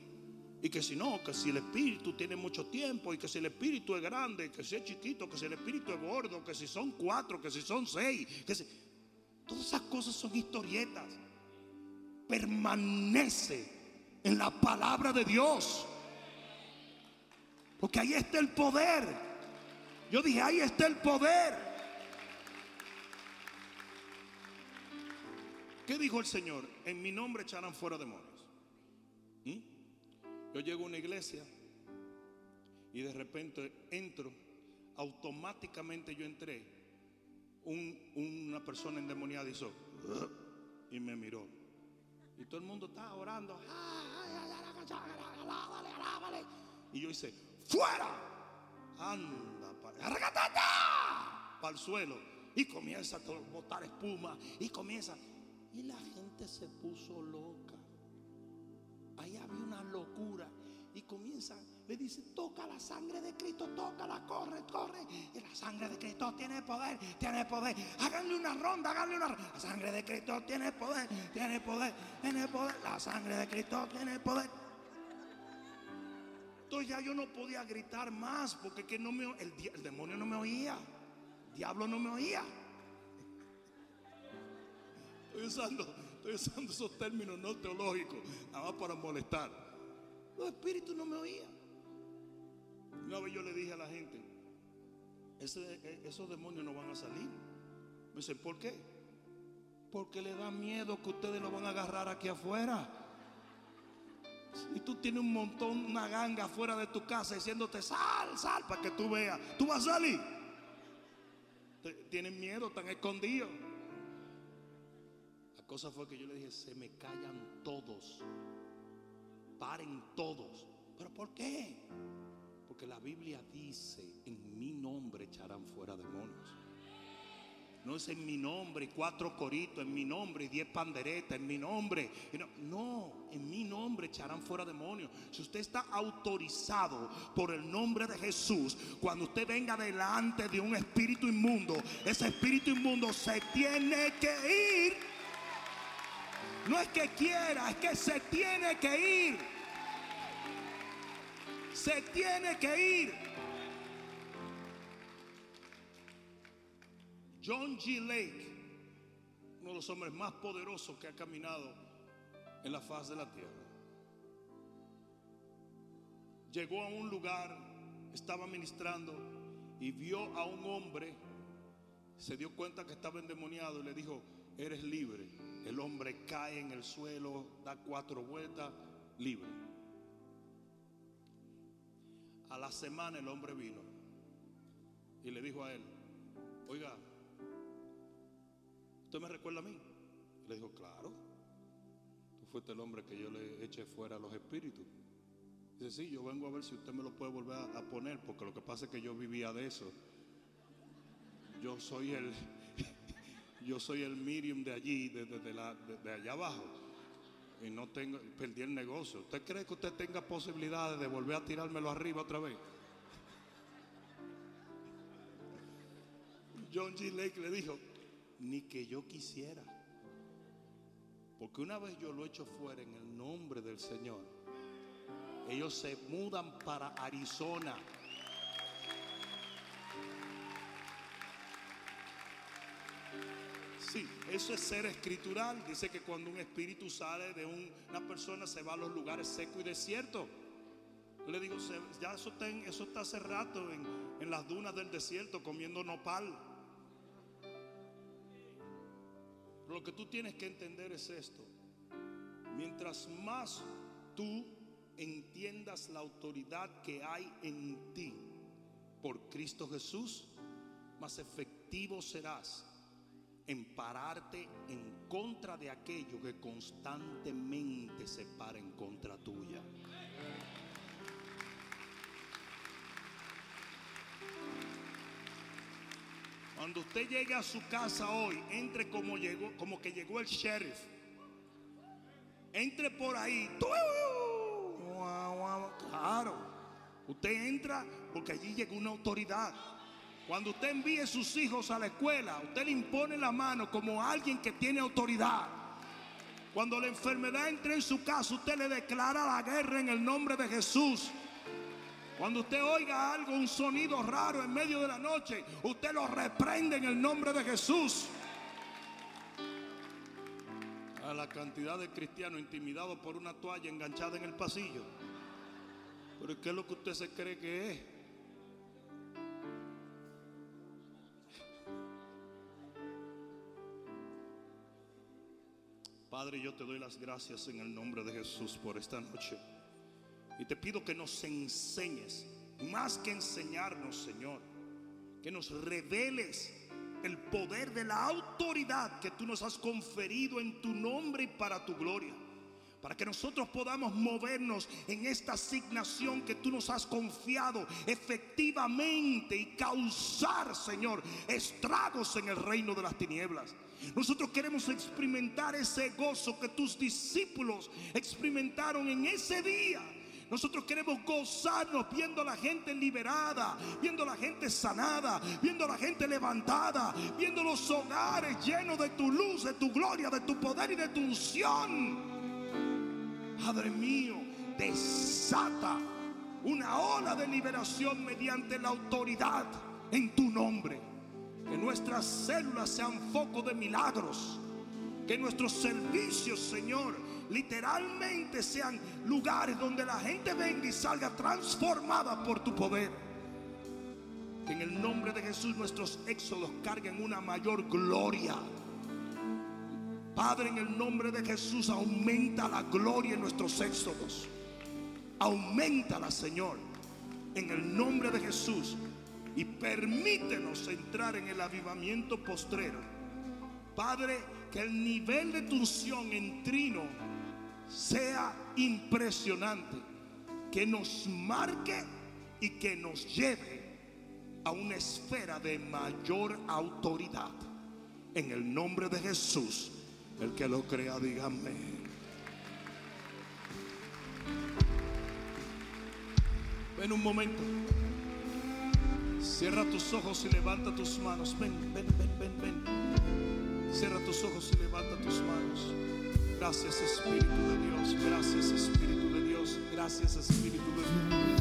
Y que si no, que si el espíritu tiene mucho tiempo, y que si el espíritu es grande, que si es chiquito, que si el espíritu es gordo, que si son cuatro, que si son seis, que si... Todas esas cosas son historietas. Permanece en la palabra de Dios. Porque ahí está el poder. Yo dije, ahí está el poder. ¿Qué dijo el Señor? En mi nombre echarán fuera demonios. ¿Mm? Yo llego a una iglesia y de repente entro, automáticamente yo entré. una persona endemoniada hizo y me miró. Y todo el mundo estaba orando. Y yo hice, fuera. Anda, para, para el suelo. Y comienza a botar espuma. Y comienza. Y la gente se puso loca. Ahí había una locura. Y comienza, le dice, toca la sangre de Cristo, tócala, corre, corre. Y la sangre de Cristo tiene poder, tiene poder. Háganle una ronda, háganle una ronda. La sangre de Cristo tiene poder, tiene poder, tiene poder. La sangre de Cristo tiene poder. Entonces ya yo no podía gritar más porque que no me, el, el demonio no me oía. El diablo no me oía. Estoy usando, estoy usando esos términos no teológicos, nada más para molestar. Los espíritus no me oían. Una vez yo le dije a la gente, e, esos demonios no van a salir. Me dicen, ¿por qué? Porque le da miedo que ustedes lo van a agarrar aquí afuera. Y tú tienes un montón, una ganga afuera de tu casa diciéndote, sal, sal, para que tú veas. Tú vas a salir. Tienen miedo, están escondidos. La cosa fue que yo le dije, se me callan todos. Paren todos. ¿Pero por qué? Porque la Biblia dice, en mi nombre echarán fuera demonios. No es en mi nombre cuatro coritos, en mi nombre y diez panderetas, en mi nombre. No, en mi nombre echarán fuera demonios. Si usted está autorizado por el nombre de Jesús, cuando usted venga delante de un espíritu inmundo, ese espíritu inmundo se tiene que ir. No es que quiera, es que se tiene que ir. Se tiene que ir. John G. Lake, uno de los hombres más poderosos que ha caminado en la faz de la tierra, llegó a un lugar, estaba ministrando y vio a un hombre, se dio cuenta que estaba endemoniado y le dijo, eres libre. El hombre cae en el suelo, da cuatro vueltas, libre. A la semana el hombre vino y le dijo a él, oiga, ¿Usted me recuerda a mí? Le dijo, claro. Tú fuiste el hombre que yo le eché fuera a los espíritus. Dice, sí, yo vengo a ver si usted me lo puede volver a, poner, porque lo que pasa es que yo vivía de eso. Yo soy el, [laughs] yo soy el Miriam de allí, de, de, allá abajo. Y no tengo, perdí el negocio. ¿Usted cree que usted tenga posibilidades de volver a tirármelo arriba otra vez? John G. Lake le dijo, ni que yo quisiera. Porque una vez yo lo echo fuera en el nombre del Señor, ellos se mudan para Arizona. Sí, eso es ser escritural. Dice que cuando un espíritu sale de una persona se va a los lugares secos y desiertos. le digo, ya eso eso está hace rato en, en las dunas del desierto comiendo nopal. lo que tú tienes que entender es esto. Mientras más tú entiendas la autoridad que hay en ti por Cristo Jesús, más efectivo serás en pararte en contra de aquello que constantemente se para en contra tuya. Cuando usted llegue a su casa hoy, entre como llegó, como que llegó el sheriff. Entre por ahí. Claro. Usted entra porque allí llegó una autoridad. Cuando usted envíe sus hijos a la escuela, usted le impone la mano como alguien que tiene autoridad. Cuando la enfermedad entre en su casa, usted le declara la guerra en el nombre de Jesús. Cuando usted oiga algo, un sonido raro en medio de la noche, usted lo reprende en el nombre de Jesús. A la cantidad de cristianos intimidados por una toalla enganchada en el pasillo. Pero ¿qué es lo que usted se cree que es? Padre, yo te doy las gracias en el nombre de Jesús por esta noche. Y te pido que nos enseñes, más que enseñarnos, Señor, que nos reveles el poder de la autoridad que tú nos has conferido en tu nombre y para tu gloria. Para que nosotros podamos movernos en esta asignación que tú nos has confiado efectivamente y causar, Señor, estragos en el reino de las tinieblas. Nosotros queremos experimentar ese gozo que tus discípulos experimentaron en ese día nosotros queremos gozarnos viendo a la gente liberada, viendo a la gente sanada, viendo a la gente levantada, viendo los hogares llenos de tu luz, de tu gloria, de tu poder y de tu unción. Padre mío, desata una ola de liberación mediante la autoridad en tu nombre. Que nuestras células sean foco de milagros. Que nuestros servicios, Señor, literalmente sean lugares donde la gente venga y salga transformada por tu poder. Que en el nombre de Jesús nuestros éxodos carguen una mayor gloria. Padre, en el nombre de Jesús, aumenta la gloria en nuestros éxodos. Aumenta Señor, en el nombre de Jesús. Y permítenos entrar en el avivamiento postrero. Padre, que el nivel de tu unción en trino sea impresionante. Que nos marque y que nos lleve a una esfera de mayor autoridad. En el nombre de Jesús. El que lo crea, dígame. Ven un momento. Cierra tus ojos y levanta tus manos. Ven, ven, ven, ven, ven. Cierra tus ojos y levanta tus manos. Gracias Espíritu de Dios. Gracias Espíritu de Dios. Gracias Espíritu de Dios.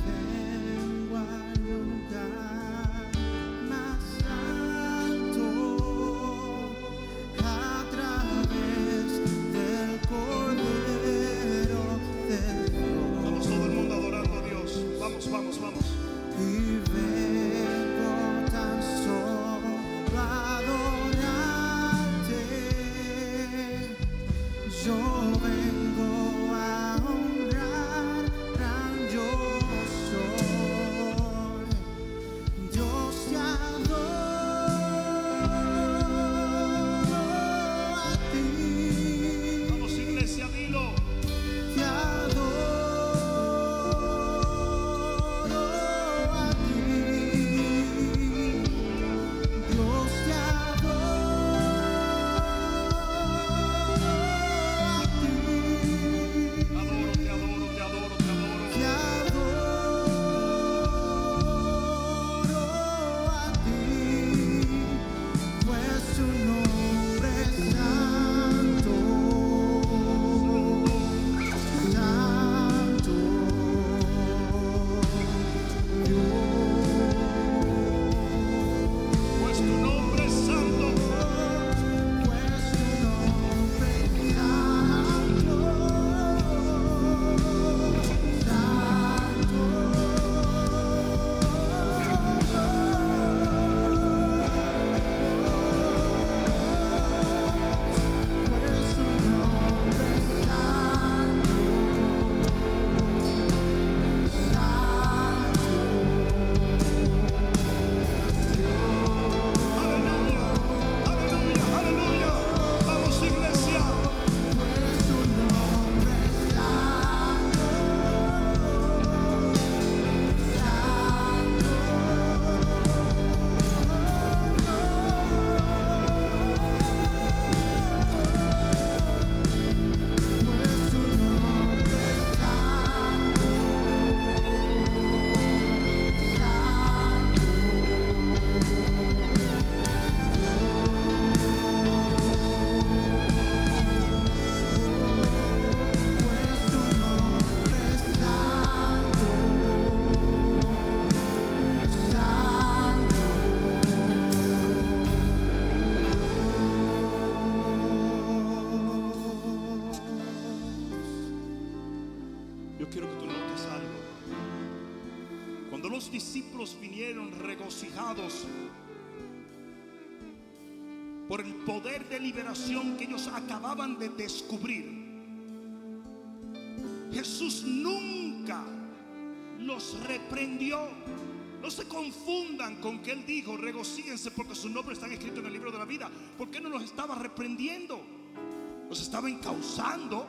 Que ellos acababan de descubrir. Jesús nunca los reprendió. No se confundan con que Él dijo, regocíense porque su nombre está escrito en el libro de la vida. ¿Por qué no los estaba reprendiendo? Los estaba encauzando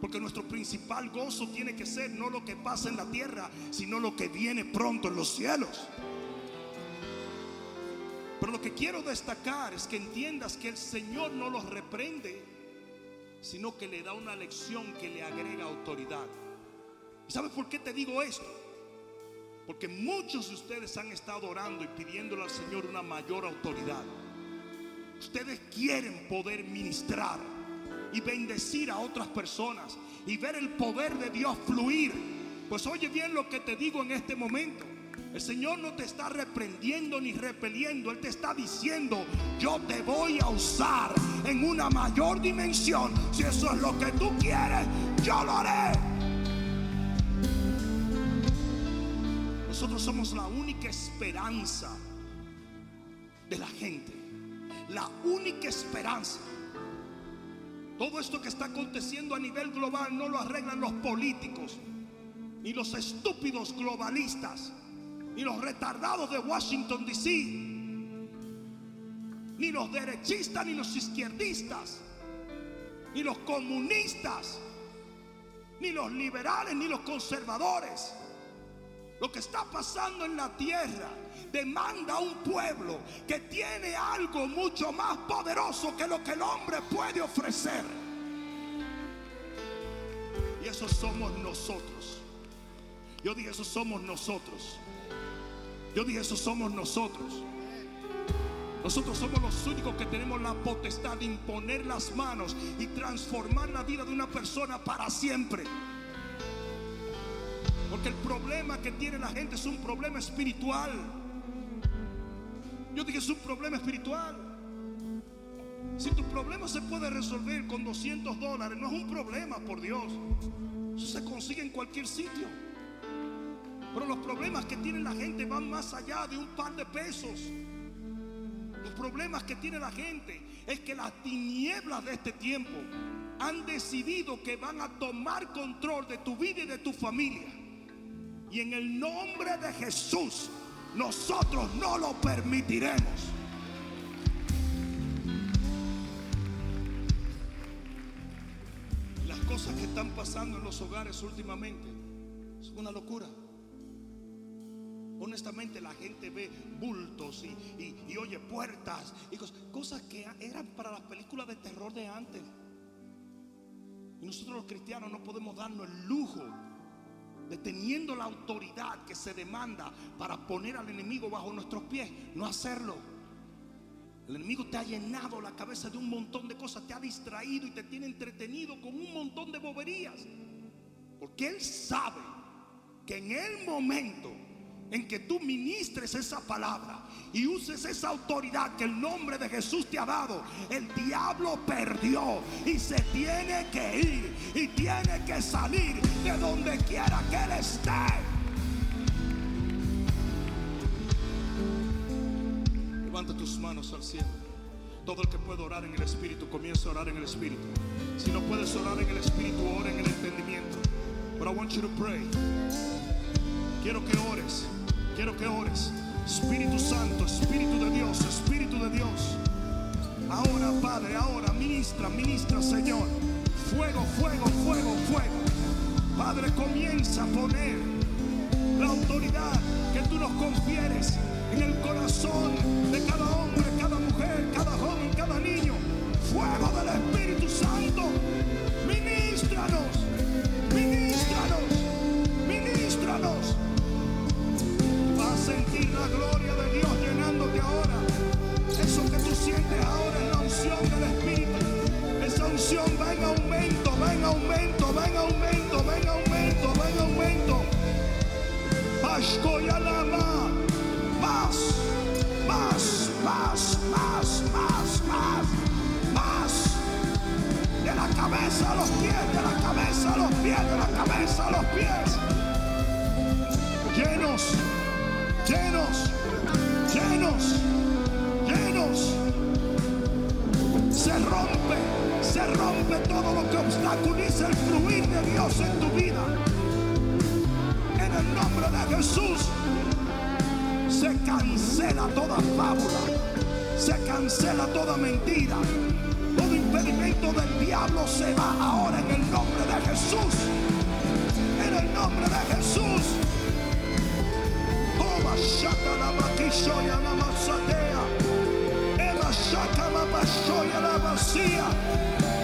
porque nuestro principal gozo tiene que ser no lo que pasa en la tierra, sino lo que viene pronto en los cielos. Pero lo que quiero destacar es que entiendas que el Señor no los reprende, sino que le da una lección que le agrega autoridad. ¿Y sabes por qué te digo esto? Porque muchos de ustedes han estado orando y pidiéndole al Señor una mayor autoridad. Ustedes quieren poder ministrar y bendecir a otras personas y ver el poder de Dios fluir. Pues oye bien lo que te digo en este momento. El Señor no te está reprendiendo ni repeliendo. Él te está diciendo, yo te voy a usar en una mayor dimensión. Si eso es lo que tú quieres, yo lo haré. Nosotros somos la única esperanza de la gente. La única esperanza. Todo esto que está aconteciendo a nivel global no lo arreglan los políticos, ni los estúpidos globalistas, ni los retardados de Washington, D.C., ni los derechistas, ni los izquierdistas, ni los comunistas, ni los liberales, ni los conservadores. Lo que está pasando en la tierra demanda a un pueblo que tiene algo mucho más poderoso que lo que el hombre puede ofrecer. Y eso somos nosotros. Yo dije, eso somos nosotros. Yo dije, eso somos nosotros. Nosotros somos los únicos que tenemos la potestad de imponer las manos y transformar la vida de una persona para siempre. Porque el problema que tiene la gente es un problema espiritual. Yo dije, es un problema espiritual. Si tu problema se puede resolver con 200 dólares, no es un problema, por Dios. Eso se consigue en cualquier sitio. Pero los problemas que tiene la gente van más allá de un par de pesos. Los problemas que tiene la gente es que las tinieblas de este tiempo han decidido que van a tomar control de tu vida y de tu familia. Y en el nombre de Jesús, nosotros no lo permitiremos. Las cosas que están pasando en los hogares últimamente son una locura. Honestamente la gente ve bultos y, oye puertas y cosas, que eran para las películas de terror de antes. Y nosotros los cristianos no podemos darnos el lujo deteniendo la autoridad que se demanda para poner al enemigo bajo nuestros pies, no hacerlo. El enemigo te ha llenado la cabeza de un montón de cosas, te ha distraído y te tiene entretenido con un montón de boberías. Porque Él sabe que en el momento en que tú ministres esa palabra y uses esa autoridad que el nombre de Jesús te ha dado, el diablo perdió y se tiene que ir y tiene que salir de donde quiera que él esté. Levanta tus manos al cielo. Todo el que puede orar en el Espíritu, comienza a orar en el Espíritu. Si no puedes orar en el Espíritu, ora en el entendimiento. But I want you to pray. Quiero que ores. Quiero que ores. Espíritu Santo, Espíritu de Dios, Espíritu de Dios. Ahora, Padre, ahora, ministra, ministra, Señor. Fuego, fuego, fuego, fuego. Padre, comienza a poner la autoridad que tú nos confieres en el corazón de cada hombre, cada mujer, cada joven, cada niño. Fuego del Espíritu aumento, va en aumento, va en aumento, va en aumento, va en aumento. lama. Más, más, más, más, más, más, más. De la cabeza a los pies, de la cabeza a los pies, de la cabeza a los pies. Llenos llenos, llenos, llenos. Se rompe, todo lo que obstaculiza el fluir de Dios en tu vida. En el nombre de Jesús se cancela toda fábula, se cancela toda mentira. Todo impedimento del diablo se va ahora en el nombre de Jesús. En el nombre de Jesús. Shaka la la masatea. Eva shaka la la vacía.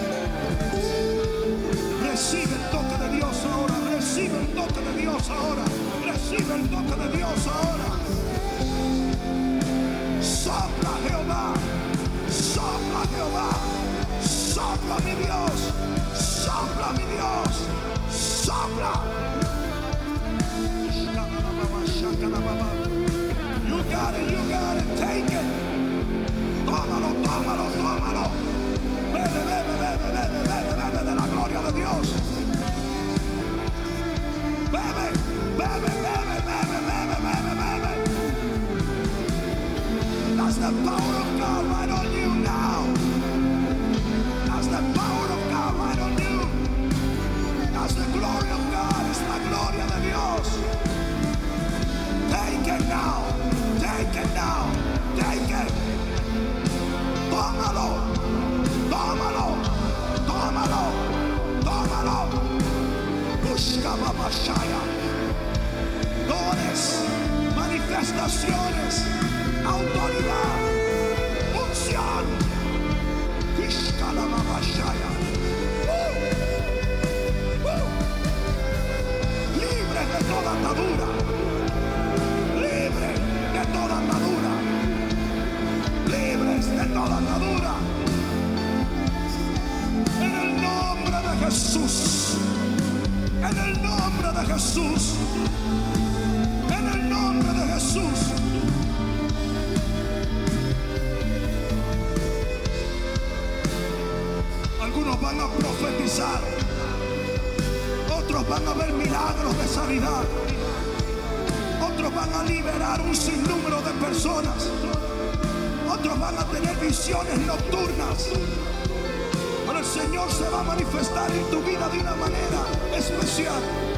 Recibe el toque de Dios ahora. Recibe el toque de Dios ahora. Recibe el toque de Dios ahora. Sopla Jehová. Sopla Jehová. Sopla mi Dios. Sopla mi Dios. Sopla. You got it, you got it, take it. Tómalo, tómalo, tómalo. That's the power of God right on you now. That's the of God the gloria de Dios. Take it now. Ashaya. Dones, manifestaciones, autoridad, unción. Ishkalamabashaya. Uh, uh. Libre de toda atadura. Libre de toda atadura. Libres de toda atadura. En el nombre de Jesús. En el nombre Jesús. En el nombre de Jesús. Algunos van a profetizar. Otros van a ver milagros de sanidad. Otros van a liberar un sinnúmero de personas. Otros van a tener visiones nocturnas. Pero el Señor se va a manifestar en tu vida de una manera especial.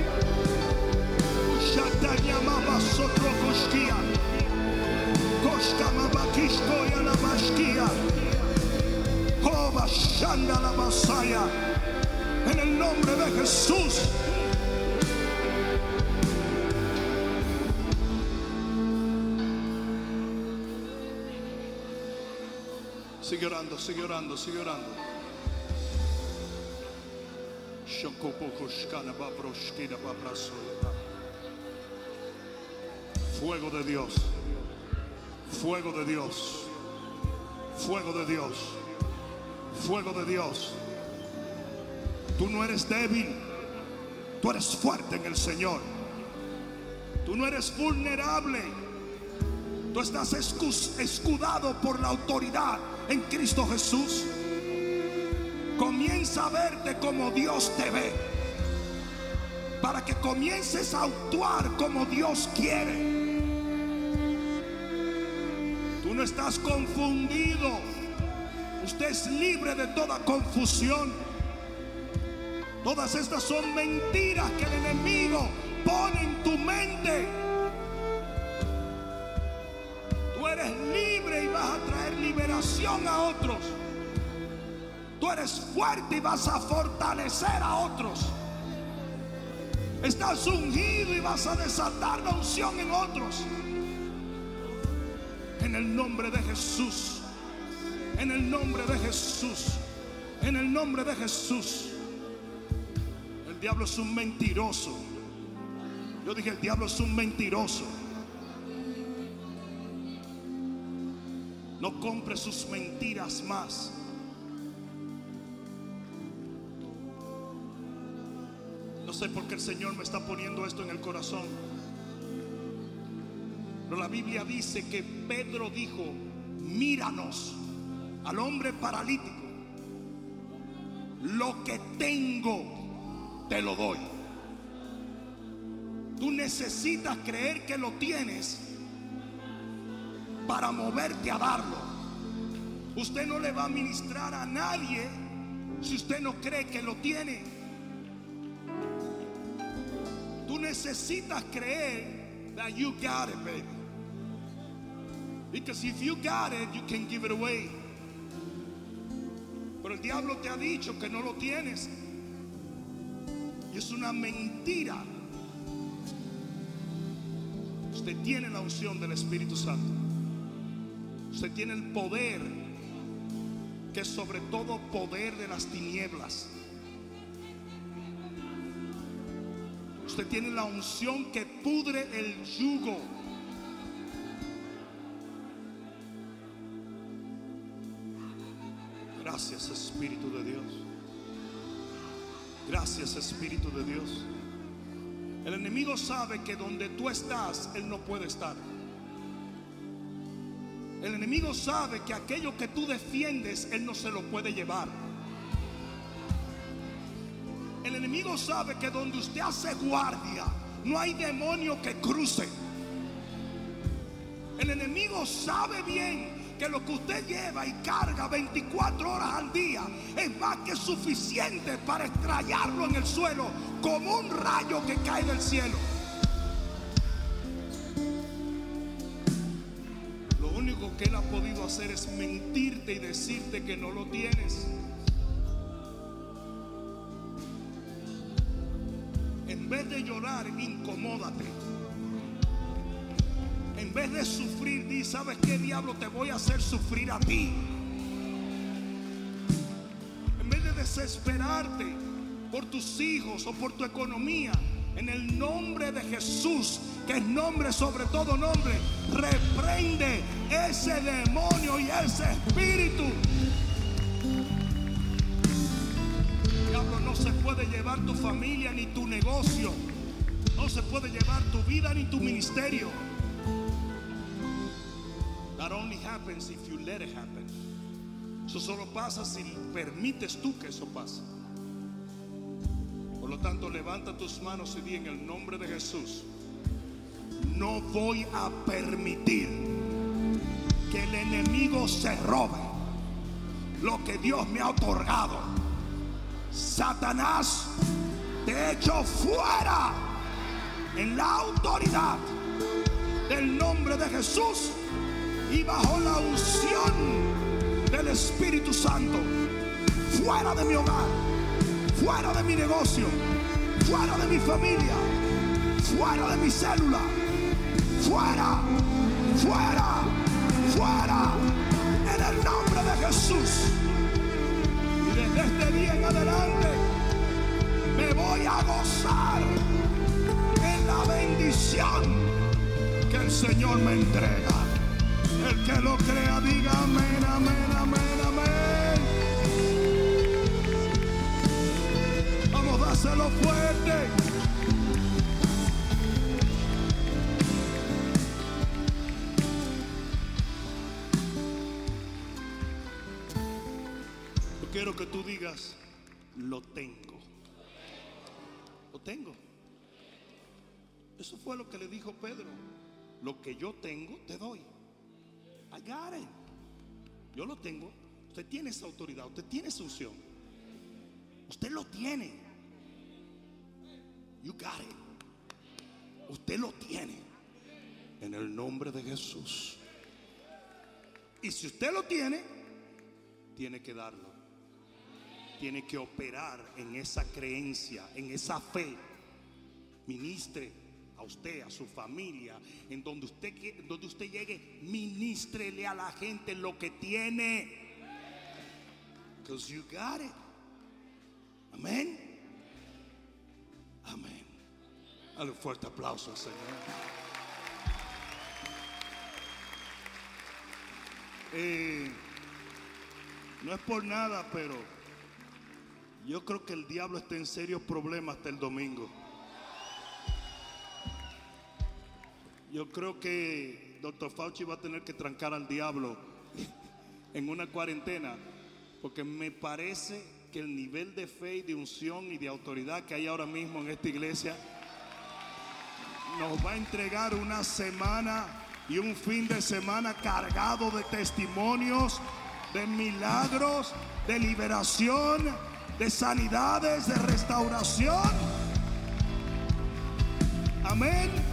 En el nombre de Jesús. Sigue orando, sigue orando, sigue orando. Shokopokoshkana babroshkina babrasoya. Fuego de Dios. Fuego de Dios. Fuego de Dios. Fuego de Dios. Tú no eres débil. Tú eres fuerte en el Señor. Tú no eres vulnerable. Tú estás escudado por la autoridad en Cristo Jesús. Comienza a verte como Dios te ve. Para que comiences a actuar como Dios quiere. Estás confundido. Usted es libre de toda confusión. Todas estas son mentiras que el enemigo pone en tu mente. Tú eres libre y vas a traer liberación a otros. Tú eres fuerte y vas a fortalecer a otros. Estás ungido y vas a desatar la unción en otros. En el nombre de Jesús. En el nombre de Jesús. En el nombre de Jesús. El diablo es un mentiroso. Yo dije, el diablo es un mentiroso. No compre sus mentiras más. No sé por qué el Señor me está poniendo esto en el corazón. Pero la Biblia dice que Pedro dijo, míranos al hombre paralítico. Lo que tengo, te lo doy. Tú necesitas creer que lo tienes para moverte a darlo. Usted no le va a ministrar a nadie si usted no cree que lo tiene. Tú necesitas creer that you got it, baby. Because if you got it, you can give it away. Pero el diablo te ha dicho que no lo tienes. Y es una mentira. Usted tiene la unción del Espíritu Santo. Usted tiene el poder que sobre todo poder de las tinieblas. Usted tiene la unción que pudre el yugo. Espíritu de Dios. Gracias Espíritu de Dios. El enemigo sabe que donde tú estás, Él no puede estar. El enemigo sabe que aquello que tú defiendes, Él no se lo puede llevar. El enemigo sabe que donde usted hace guardia, no hay demonio que cruce. El enemigo sabe bien que lo que usted lleva y carga 24 horas al día es más que suficiente para estrellarlo en el suelo como un rayo que cae del cielo. Lo único que él ha podido hacer es mentirte y decirte que no lo tienes. En vez de llorar, incomódate. En vez de sufrir, di, ¿sabes qué diablo te voy a hacer sufrir a ti? En vez de desesperarte por tus hijos o por tu economía, en el nombre de Jesús, que es nombre sobre todo nombre, reprende ese demonio y ese espíritu. Diablo, no se puede llevar tu familia ni tu negocio. No se puede llevar tu vida ni tu ministerio. That only happens if you let it happen. Eso solo pasa si permites tú que eso pase. Por lo tanto, levanta tus manos y di en el nombre de Jesús. No voy a permitir que el enemigo se robe lo que Dios me ha otorgado. Satanás, te echo fuera en la autoridad del nombre de Jesús y bajo la unción del Espíritu Santo. Fuera de mi hogar, fuera de mi negocio, fuera de mi familia, fuera de mi célula, fuera, fuera, fuera, en el nombre de Jesús. Y desde este día en adelante me voy a gozar en la bendición que el Señor me entrega. Que lo crea, diga amén, amén, amén, amén. Vamos, dáselo fuerte. Yo quiero que tú digas, lo tengo. Lo tengo. Eso fue lo que le dijo Pedro. Lo que yo tengo, te doy. I got it. Yo lo tengo. Usted tiene esa autoridad, usted tiene esa unción. Usted lo tiene. You got it. Usted lo tiene. En el nombre de Jesús. Y si usted lo tiene, tiene que darlo. Tiene que operar en esa creencia, en esa fe. Ministre a usted, a su familia, en donde usted, donde usted llegue, ministrele a la gente lo que tiene. Because you got it. Amén. Amén. Dale un fuerte aplauso al Señor. Eh, no es por nada, pero yo creo que el diablo está en serios problemas hasta el domingo. Yo creo que Dr. Fauci va a tener que trancar al diablo [laughs] en una cuarentena, porque me parece que el nivel de fe y de unción y de autoridad que hay ahora mismo en esta iglesia nos va a entregar una semana y un fin de semana cargado de testimonios, de milagros, de liberación, de sanidades, de restauración. Amén.